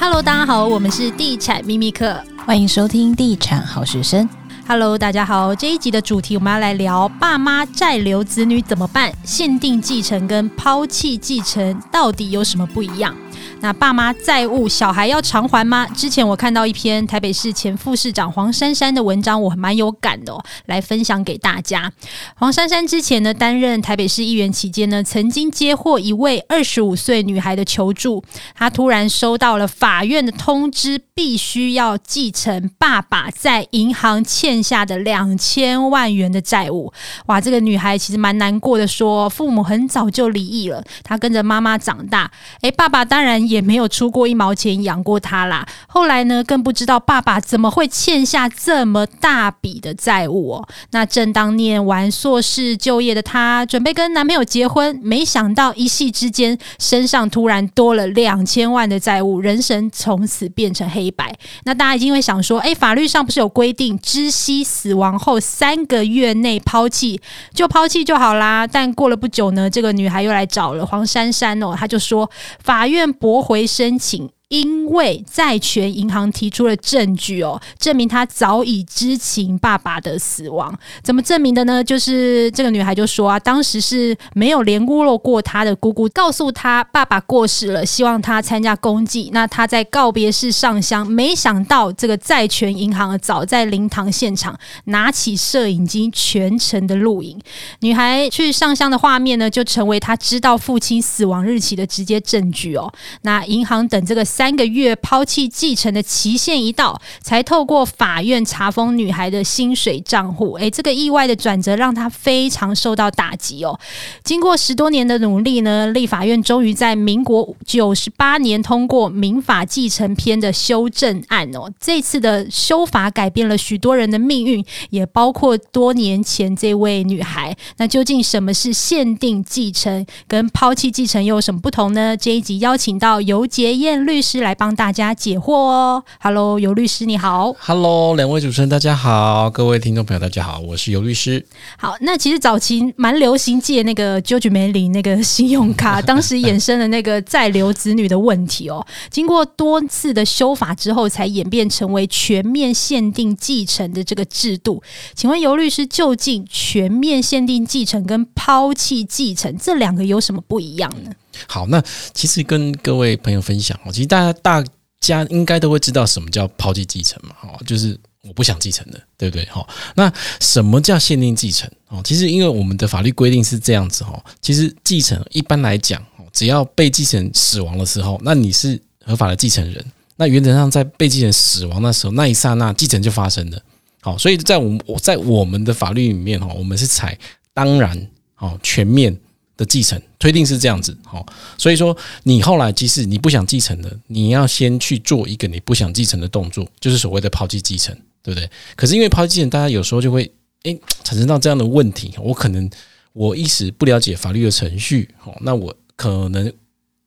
Hello，大家好，我们是地产秘密课，欢迎收听地产好学生。Hello，大家好，这一集的主题我们要来聊爸妈债留子女怎么办？限定继承跟抛弃继承到底有什么不一样？那爸妈债务，小孩要偿还吗？之前我看到一篇台北市前副市长黄珊珊的文章，我蛮有感的哦，来分享给大家。黄珊珊之前呢，担任台北市议员期间呢，曾经接获一位二十五岁女孩的求助，她突然收到了法院的通知，必须要继承爸爸在银行欠下的两千万元的债务。哇，这个女孩其实蛮难过的说，说父母很早就离异了，她跟着妈妈长大，诶，爸爸当然。然也没有出过一毛钱养过他啦。后来呢，更不知道爸爸怎么会欠下这么大笔的债务哦。那正当念完硕士就业的她，准备跟男朋友结婚，没想到一夕之间身上突然多了两千万的债务，人生从此变成黑白。那大家一定会想说，哎，法律上不是有规定，知悉死亡后三个月内抛弃就抛弃就好啦？但过了不久呢，这个女孩又来找了黄珊珊哦，她就说法院驳。回申请。因为债权银行提出了证据哦，证明他早已知情爸爸的死亡。怎么证明的呢？就是这个女孩就说啊，当时是没有联络过她的姑姑，告诉她爸爸过世了，希望她参加公祭。那她在告别式上香，没想到这个债权银行早在灵堂现场拿起摄影机全程的录影。女孩去上香的画面呢，就成为她知道父亲死亡日期的直接证据哦。那银行等这个。三个月抛弃继承的期限一到，才透过法院查封女孩的薪水账户。诶，这个意外的转折让她非常受到打击哦。经过十多年的努力呢，立法院终于在民国九十八年通过民法继承篇的修正案哦。这次的修法改变了许多人的命运，也包括多年前这位女孩。那究竟什么是限定继承，跟抛弃继承又有什么不同呢？这一集邀请到游杰燕律师。是来帮大家解惑哦。Hello，游律师你好。Hello，两位主持人大家好，各位听众朋友大家好，我是尤律师。好，那其实早期蛮流行借那个 George Meli 那个信用卡，当时衍生的那个在留子女的问题哦。经过多次的修法之后，才演变成为全面限定继承的这个制度。请问尤律师，究竟全面限定继承跟抛弃继承这两个有什么不一样呢？好，那其实跟各位朋友分享哦，其实大家大家应该都会知道什么叫抛弃继承嘛，哈，就是我不想继承的，对不对？哈，那什么叫限定继承？哦，其实因为我们的法律规定是这样子哈，其实继承一般来讲，只要被继承死亡的时候，那你是合法的继承人，那原则上在被继承死亡那时候，那一刹那继承就发生了。好，所以在我们我在我们的法律里面哈，我们是采当然哦全面。的继承推定是这样子，好，所以说你后来即使你不想继承的，你要先去做一个你不想继承的动作，就是所谓的抛弃继承，对不对？可是因为抛弃继承，大家有时候就会诶产生到这样的问题，我可能我一时不了解法律的程序，好，那我可能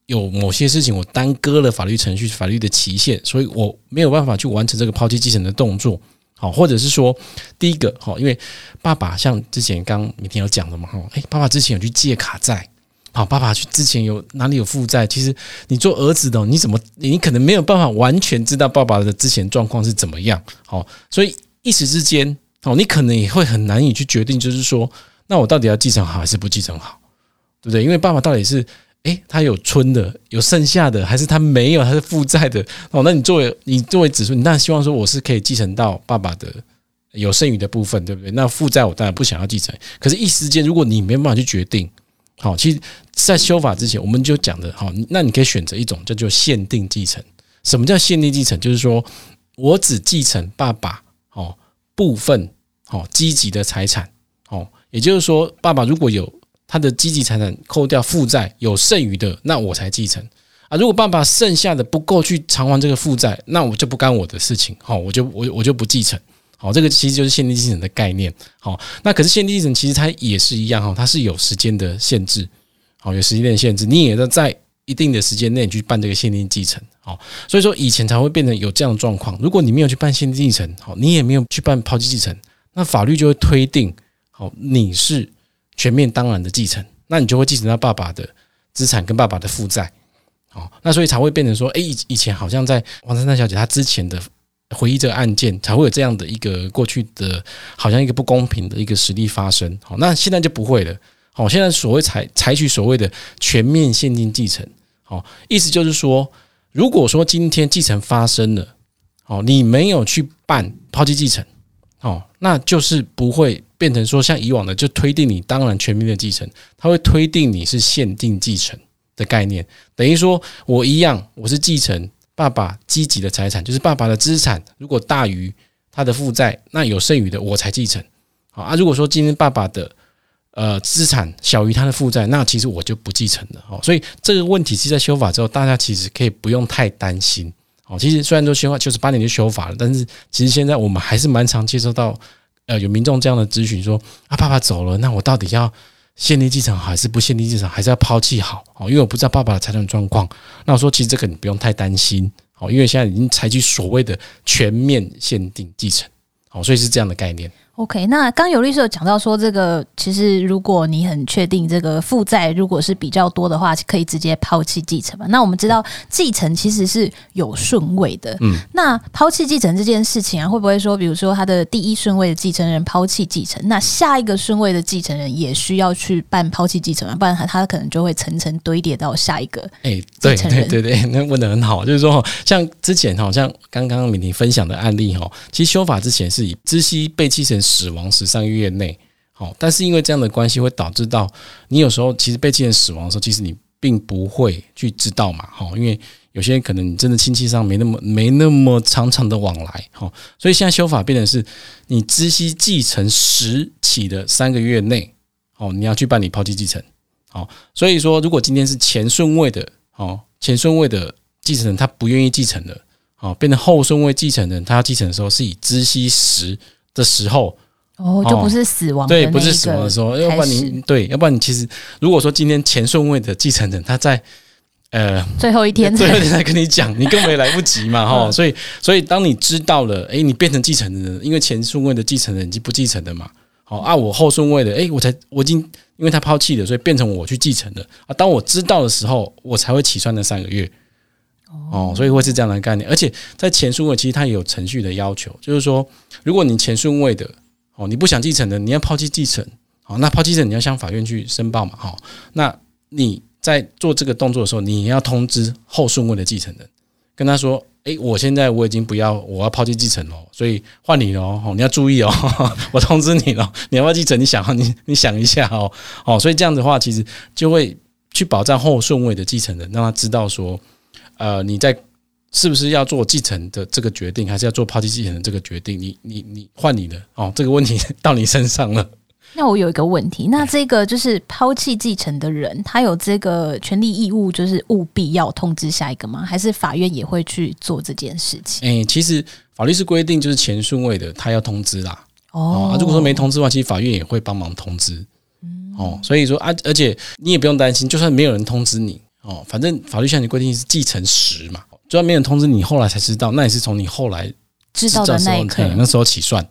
有某些事情我耽搁了法律程序、法律的期限，所以我没有办法去完成这个抛弃继承的动作。好，或者是说，第一个，好，因为爸爸像之前刚每天有讲的嘛，哈，诶，爸爸之前有去借卡债，好，爸爸去之前有哪里有负债，其实你做儿子的，你怎么，你可能没有办法完全知道爸爸的之前状况是怎么样，好，所以一时之间，哦，你可能也会很难以去决定，就是说，那我到底要继承好还是不继承好，对不对？因为爸爸到底是。诶，他有存的，有剩下的，还是他没有，他是负债的哦。那你作为你作为子孙，你当然希望说我是可以继承到爸爸的有剩余的部分，对不对？那负债我当然不想要继承。可是，一时间如果你没办法去决定，好，其实，在修法之前，我们就讲的好，那你可以选择一种叫做限定继承。什么叫限定继承？就是说我只继承爸爸哦部分哦积极的财产哦，也就是说，爸爸如果有。他的积极财产扣掉负债有剩余的，那我才继承啊。如果爸爸剩下的不够去偿还这个负债，那我就不干我的事情，好，我就我我就不继承。好，这个其实就是限定继承的概念。好，那可是限定继承其实它也是一样哈，它是有时间的限制，好，有时间的限制，你也要在一定的时间内去办这个限定继承。好，所以说以前才会变成有这样的状况。如果你没有去办限定继承，好，你也没有去办抛弃继承，那法律就会推定，好，你是。全面当然的继承，那你就会继承到爸爸的资产跟爸爸的负债，哦，那所以才会变成说，哎，以以前好像在王珊珊小姐她之前的回忆这个案件，才会有这样的一个过去的，好像一个不公平的一个实例发生。好，那现在就不会了。好，现在所谓采采取所谓的全面现金继承，好，意思就是说，如果说今天继承发生了，哦，你没有去办抛弃继承，哦，那就是不会变成说像以往的就推定你当然全面的继承，它会推定你是限定继承。的概念等于说，我一样，我是继承爸爸积极的财产，就是爸爸的资产如果大于他的负债，那有剩余的我才继承。好啊，如果说今天爸爸的呃资产小于他的负债，那其实我就不继承了。好，所以这个问题是在修法之后，大家其实可以不用太担心。好，其实虽然说修法九十八年就修法了，但是其实现在我们还是蛮常接收到呃有民众这样的咨询说啊，爸爸走了，那我到底要？限定继承好还是不限定继承，还是要抛弃好？哦，因为我不知道爸爸的财产状况。那我说，其实这个你不用太担心，哦，因为现在已经采取所谓的全面限定继承，哦，所以是这样的概念。OK，那刚有律师有讲到说，这个其实如果你很确定这个负债如果是比较多的话，可以直接抛弃继承嘛。那我们知道继承其实是有顺位的，嗯，那抛弃继承这件事情啊，会不会说，比如说他的第一顺位的继承人抛弃继承，那下一个顺位的继承人也需要去办抛弃继承嘛？不然他他可能就会层层堆叠到下一个。哎，对对对对，那问的很好，就是说像之前好像刚刚敏婷分享的案例哈，其实修法之前是以知悉被继承死亡十三个月内，好，但是因为这样的关系会导致到你有时候其实被继承死亡的时候，其实你并不会去知道嘛，好，因为有些人可能你真的亲戚上没那么没那么长长的往来，好，所以现在修法变成是你知悉继承时起的三个月内，哦，你要去办理抛弃继承，好，所以说如果今天是前顺位的，哦，前顺位的继承人他不愿意继承的，好，变成后顺位继承人他要继承的时候是以知悉时的时候。哦，就不是死亡的对，不是死亡的时候，要不然你对，要不然你其实如果说今天前顺位的继承人他在呃最后一天，最后一天才跟你讲，你根本也来不及嘛，哈，所以所以当你知道了，哎，你变成继承人，因为前顺位的继承人已经不继承了嘛，好啊，我后顺位的，哎，我才我已经因为他抛弃了，所以变成我去继承了啊，当我知道的时候，我才会起算那三个月，哦，所以会是这样的概念，而且在前顺位其实它也有程序的要求，就是说如果你前顺位的哦，你不想继承的，你要抛弃继承，好，那抛弃继承你要向法院去申报嘛，好，那你在做这个动作的时候，你要通知后顺位的继承人，跟他说，诶，我现在我已经不要，我要抛弃继承了，所以换你了哦，你要注意哦，我通知你了，你要不要继承？你想，你你想一下哦，哦，所以这样的话，其实就会去保障后顺位的继承人，让他知道说，呃，你在。是不是要做继承的这个决定，还是要做抛弃继承的这个决定？你你你换你的哦，这个问题到你身上了。那我有一个问题，那这个就是抛弃继承的人，他有这个权利义务，就是务必要通知下一个吗？还是法院也会去做这件事情？诶，其实法律是规定，就是前顺位的他要通知啦。哦，如果说没通知的话，其实法院也会帮忙通知。嗯哦，所以说啊，而且你也不用担心，就算没有人通知你哦，反正法律向你规定是继承时嘛。虽然没人通知你，后来才知道，那也是从你后来知道的那一刻，那时候起算，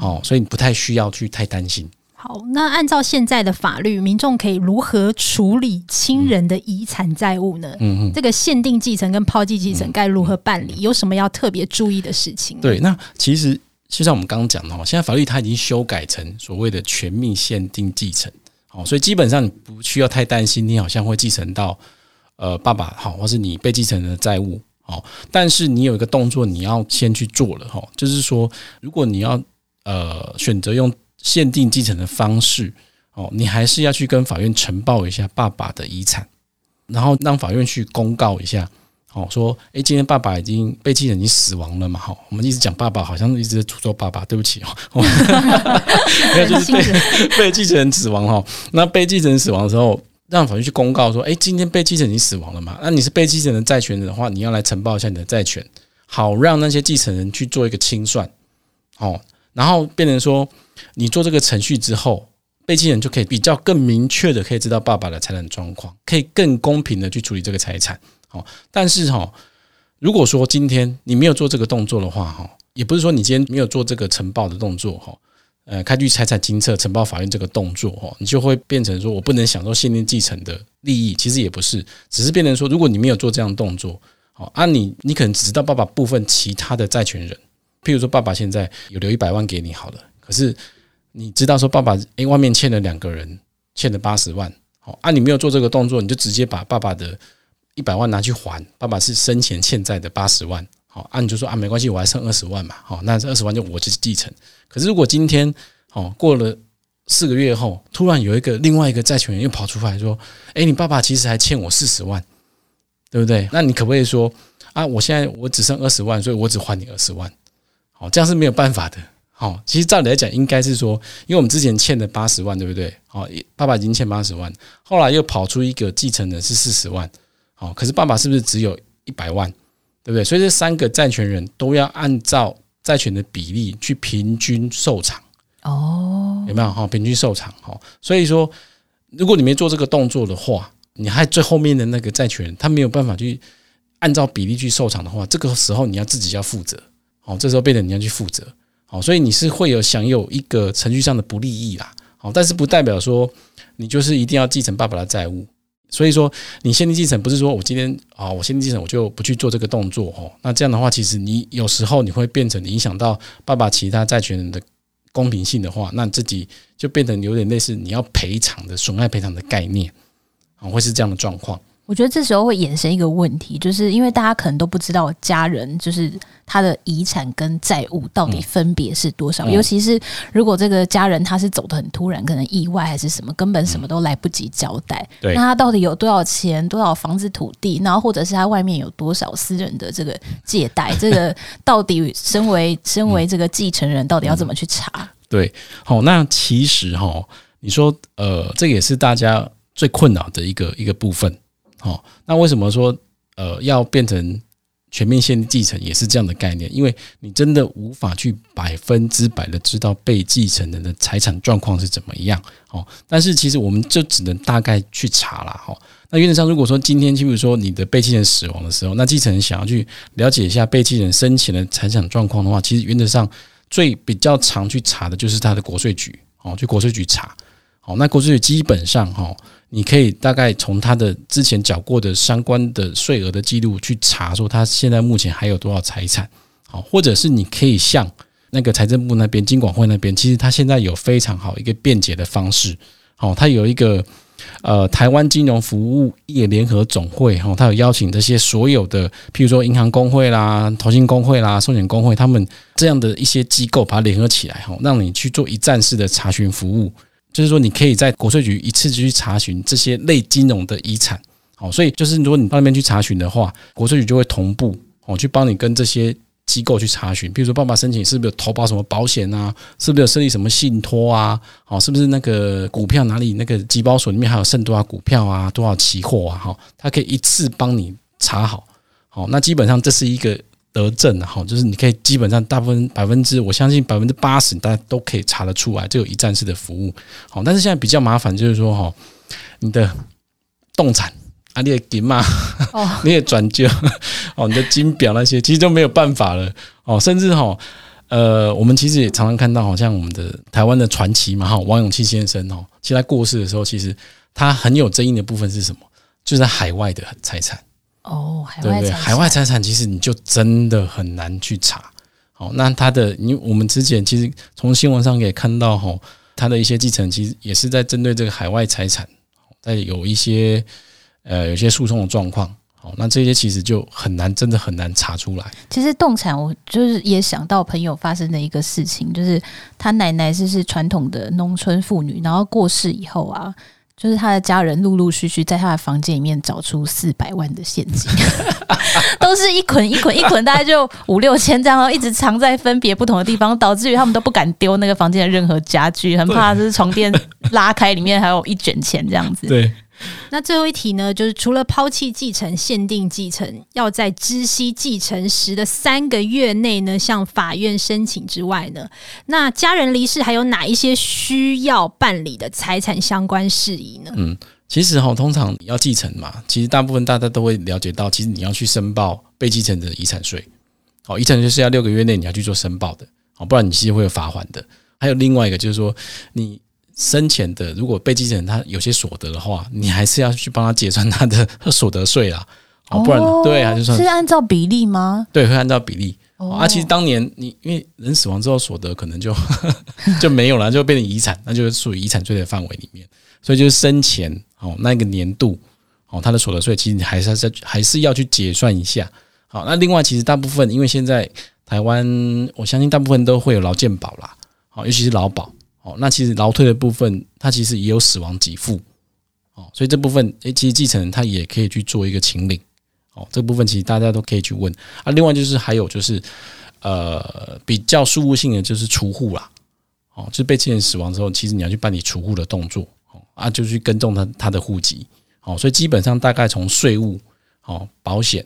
哦，所以你不太需要去太担心。好，那按照现在的法律，民众可以如何处理亲人的遗产债务呢？嗯嗯，这个限定继承跟抛弃继承该如何办理？有什么要特别注意的事情？对，那其实就像我们刚刚讲的，现在法律它已经修改成所谓的全面限定继承，哦，所以基本上你不需要太担心，你好像会继承到。呃，爸爸好，或是你被继承人的债务哦，但是你有一个动作你要先去做了哈，就是说，如果你要呃选择用限定继承的方式哦，你还是要去跟法院呈报一下爸爸的遗产，然后让法院去公告一下，哦，说，诶，今天爸爸已经被继承人已经死亡了嘛，哈，我们一直讲爸爸，好像一直在诅咒爸爸，对不起哦，没有，就是被被继承人死亡哈，那被继承人死亡的时候。让法院去公告说：“哎，今天被继承人死亡了嘛？那你是被继承人债权人的话，你要来呈报一下你的债权，好让那些继承人去做一个清算，哦，然后变成说，你做这个程序之后，被继承人就可以比较更明确的可以知道爸爸的财产状况，可以更公平的去处理这个财产。哦，但是哈，如果说今天你没有做这个动作的话，哈，也不是说你今天没有做这个呈报的动作，哈，呃开具财产清册呈报法院这个动作哈，你就会变成说我不能享受限定继承的利益，其实也不是，只是变成说如果你没有做这样动作，好啊你你可能只知道爸爸部分其他的债权人，譬如说爸爸现在有留一百万给你好了，可是你知道说爸爸诶外面欠了两个人欠了八十万，好啊你没有做这个动作，你就直接把爸爸的一百万拿去还，爸爸是生前欠债的八十万。好，啊，你就说啊，没关系，我还剩二十万嘛，好，那这二十万就我去继承。可是如果今天，哦，过了四个月后，突然有一个另外一个债权人又跑出来说，诶，你爸爸其实还欠我四十万，对不对？那你可不可以说啊，我现在我只剩二十万，所以我只还你二十万？好，这样是没有办法的。好，其实照理来讲，应该是说，因为我们之前欠的八十万，对不对？好，爸爸已经欠八十万，后来又跑出一个继承人是四十万，好，可是爸爸是不是只有一百万？对不对？所以这三个债权人都要按照债权的比例去平均受偿哦，有没有哈？平均受偿哈。所以说，如果你没做这个动作的话，你还最后面的那个债权人他没有办法去按照比例去受偿的话，这个时候你要自己要负责哦。这时候变成你要去负责哦，所以你是会有享有一个程序上的不利益啦。哦，但是不代表说你就是一定要继承爸爸的债务。所以说，你限定继承不是说我今天啊，我限定继承我就不去做这个动作哦。那这样的话，其实你有时候你会变成影响到爸爸其他债权人的公平性的话，那自己就变成有点类似你要赔偿的损害赔偿的概念啊，会是这样的状况。我觉得这时候会衍生一个问题，就是因为大家可能都不知道家人就是他的遗产跟债务到底分别是多少，嗯、尤其是如果这个家人他是走得很突然，可能意外还是什么，根本什么都来不及交代。嗯，那他到底有多少钱、多少房子、土地，然后或者是他外面有多少私人的这个借贷，这个 到底身为身为这个继承人，到底要怎么去查？嗯、对，好，那其实哈，你说呃，这个也是大家最困扰的一个一个部分。哦，那为什么说呃要变成全面限定继承也是这样的概念？因为你真的无法去百分之百的知道被继承人的财产状况是怎么样。哦，但是其实我们就只能大概去查了。哈，那原则上如果说今天，譬如说你的被继承人死亡的时候，那继承人想要去了解一下被继承人生前的财产状况的话，其实原则上最比较常去查的就是他的国税局。哦，去国税局查。好，那国税局基本上哈。你可以大概从他的之前缴过的相关的税额的记录去查，说他现在目前还有多少财产，好，或者是你可以向那个财政部那边、金管会那边，其实他现在有非常好一个便捷的方式，好，他有一个呃台湾金融服务业联合总会，哈，他有邀请这些所有的，譬如说银行工会啦、投信工会啦、寿险工会，他们这样的一些机构，把它联合起来，哈，让你去做一站式的查询服务。就是说，你可以在国税局一次去查询这些类金融的遗产，好，所以就是如果你到那边去查询的话，国税局就会同步哦，去帮你跟这些机构去查询，比如说爸爸申请是不是有投保什么保险啊，是不是有设立什么信托啊，好，是不是那个股票哪里那个集保所里面还有剩多少股票啊，多少期货啊，哈，它可以一次帮你查好，好，那基本上这是一个。得证哈，就是你可以基本上大部分百分之，我相信百分之八十大家都可以查得出来，这有一站式的服务。好，但是现在比较麻烦，就是说哈，你的动产啊，你的 金嘛，你也转交哦，你的金表那些，其实都没有办法了哦。甚至哈，呃，我们其实也常常看到，好像我们的台湾的传奇嘛哈，王永庆先生哦，其实他过世的时候，其实他很有争议的部分是什么？就是在海外的财产。哦，海外财产，海外财产其实你就真的很难去查。好，那他的，因为我们之前其实从新闻上可以看到，吼，他的一些继承其实也是在针对这个海外财产，在有一些呃有些诉讼的状况。好，那这些其实就很难，真的很难查出来。其实动产，我就是也想到朋友发生的一个事情，就是他奶奶是是传统的农村妇女，然后过世以后啊。就是他的家人陆陆续续在他的房间里面找出四百万的现金，都是一捆一捆一捆，大概就五六千这样，然后一直藏在分别不同的地方，导致于他们都不敢丢那个房间的任何家具，很怕就是床垫拉开里面还有一卷钱这样子。对。那最后一题呢，就是除了抛弃继承、限定继承，要在知悉继承时的三个月内呢，向法院申请之外呢，那家人离世还有哪一些需要办理的财产相关事宜呢？嗯，其实哈，通常要继承嘛，其实大部分大家都会了解到，其实你要去申报被继承的遗产税，好，遗产税是要六个月内你要去做申报的，哦，不然你其实会有罚款的。还有另外一个就是说，你生前的如果被继承人他有些所得的话，你还是要去帮他结算他的 所得税啦。哦，不然对还是算是按照比例吗？对，会按照比例。哦，啊，其实当年你因为人死亡之后所得可能就 就没有了，就变成遗产，那就是属于遗产税的范围里面。所以就是生前哦那个年度哦他的所得税，其实你还是要再还是要去结算一下。好，那另外其实大部分因为现在台湾，我相信大部分都会有劳健保啦，好，尤其是劳保。哦，那其实劳退的部分，它其实也有死亡给付。哦，所以这部分诶，其实继承人他也可以去做一个请领。哦，这部分其实大家都可以去问啊。另外就是还有就是，呃，比较事务性的就是除户啦。哦，就是被亲人死亡之后，其实你要去办理除户的动作。哦，啊，就去跟踪他他的户籍。哦，所以基本上大概从税务、哦保险、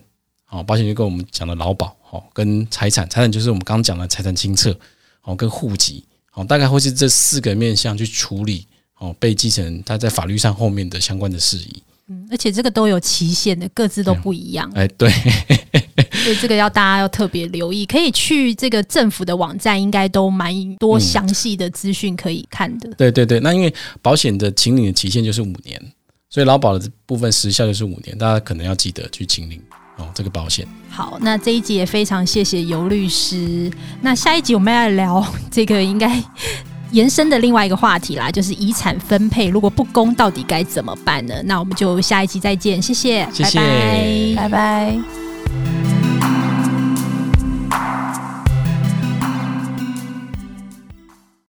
哦保险就跟我们讲的劳保，哦跟财产，财产就是我们刚讲的财产清册，哦跟户籍，哦大概会是这四个面向去处理。哦，被继承人他在法律上后面的相关的事宜。嗯，而且这个都有期限的，各自都不一样。哎、欸，对，所以这个要大家要特别留意，可以去这个政府的网站，应该都蛮多详细的资讯可以看的。嗯、对对对，那因为保险的请领的期限就是五年，所以劳保的部分时效就是五年，大家可能要记得去请领哦这个保险。好，那这一集也非常谢谢尤律师。那下一集我们要聊这个应该。延伸的另外一个话题啦，就是遗产分配，如果不公，到底该怎么办呢？那我们就下一集再见，谢谢，谢谢，拜拜。拜拜。